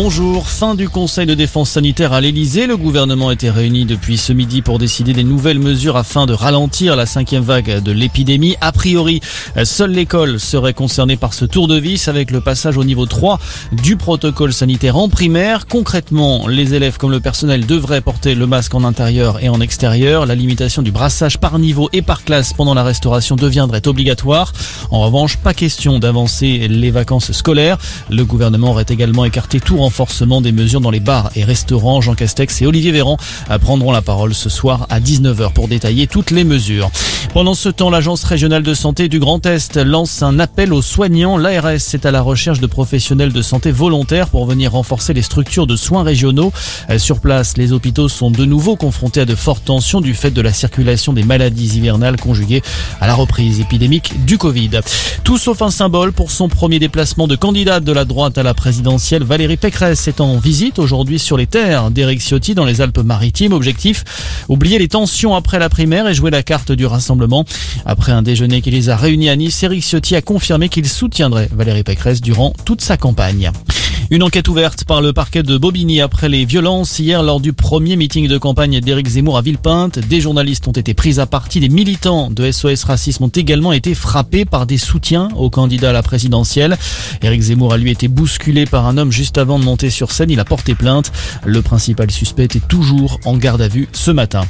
Bonjour, fin du Conseil de défense sanitaire à l'Elysée. Le gouvernement était réuni depuis ce midi pour décider des nouvelles mesures afin de ralentir la cinquième vague de l'épidémie. A priori, seule l'école serait concernée par ce tour de vis avec le passage au niveau 3 du protocole sanitaire en primaire. Concrètement, les élèves comme le personnel devraient porter le masque en intérieur et en extérieur. La limitation du brassage par niveau et par classe pendant la restauration deviendrait obligatoire. En revanche, pas question d'avancer les vacances scolaires. Le gouvernement aurait également écarté tout renforcement des mesures dans les bars et restaurants. Jean Castex et Olivier Véran prendront la parole ce soir à 19h pour détailler toutes les mesures. Pendant ce temps, l'Agence régionale de santé du Grand Est lance un appel aux soignants. L'ARS est à la recherche de professionnels de santé volontaires pour venir renforcer les structures de soins régionaux. Sur place, les hôpitaux sont de nouveau confrontés à de fortes tensions du fait de la circulation des maladies hivernales conjuguées à la reprise épidémique du Covid. Tout sauf un symbole pour son premier déplacement de candidate de la droite à la présidentielle. Valérie Pécresse est en visite aujourd'hui sur les terres d'Éric Ciotti dans les Alpes-Maritimes. Objectif, oublier les tensions après la primaire et jouer la carte du rassemblement. Après un déjeuner qui les a réunis à Nice, Éric Ciotti a confirmé qu'il soutiendrait Valérie Pécresse durant toute sa campagne. Une enquête ouverte par le parquet de Bobigny après les violences hier lors du premier meeting de campagne d'Éric Zemmour à Villepinte. Des journalistes ont été pris à partie. Des militants de SOS Racisme ont également été frappés par des soutiens au candidat à la présidentielle. Éric Zemmour a lui été bousculé par un homme juste avant de monter sur scène. Il a porté plainte. Le principal suspect est toujours en garde à vue ce matin.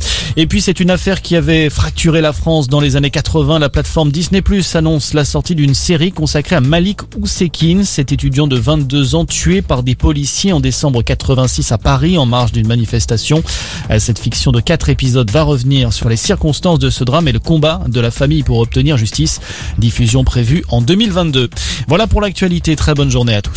Et puis c'est une affaire qui avait fracturé la France dans les années 80. La plateforme Disney Plus annonce la sortie d'une série consacrée à Malik Oussekine, cet étudiant de 22 ans tué par des policiers en décembre 86 à Paris en marge d'une manifestation. Cette fiction de quatre épisodes va revenir sur les circonstances de ce drame et le combat de la famille pour obtenir justice. Diffusion prévue en 2022. Voilà pour l'actualité. Très bonne journée à tous.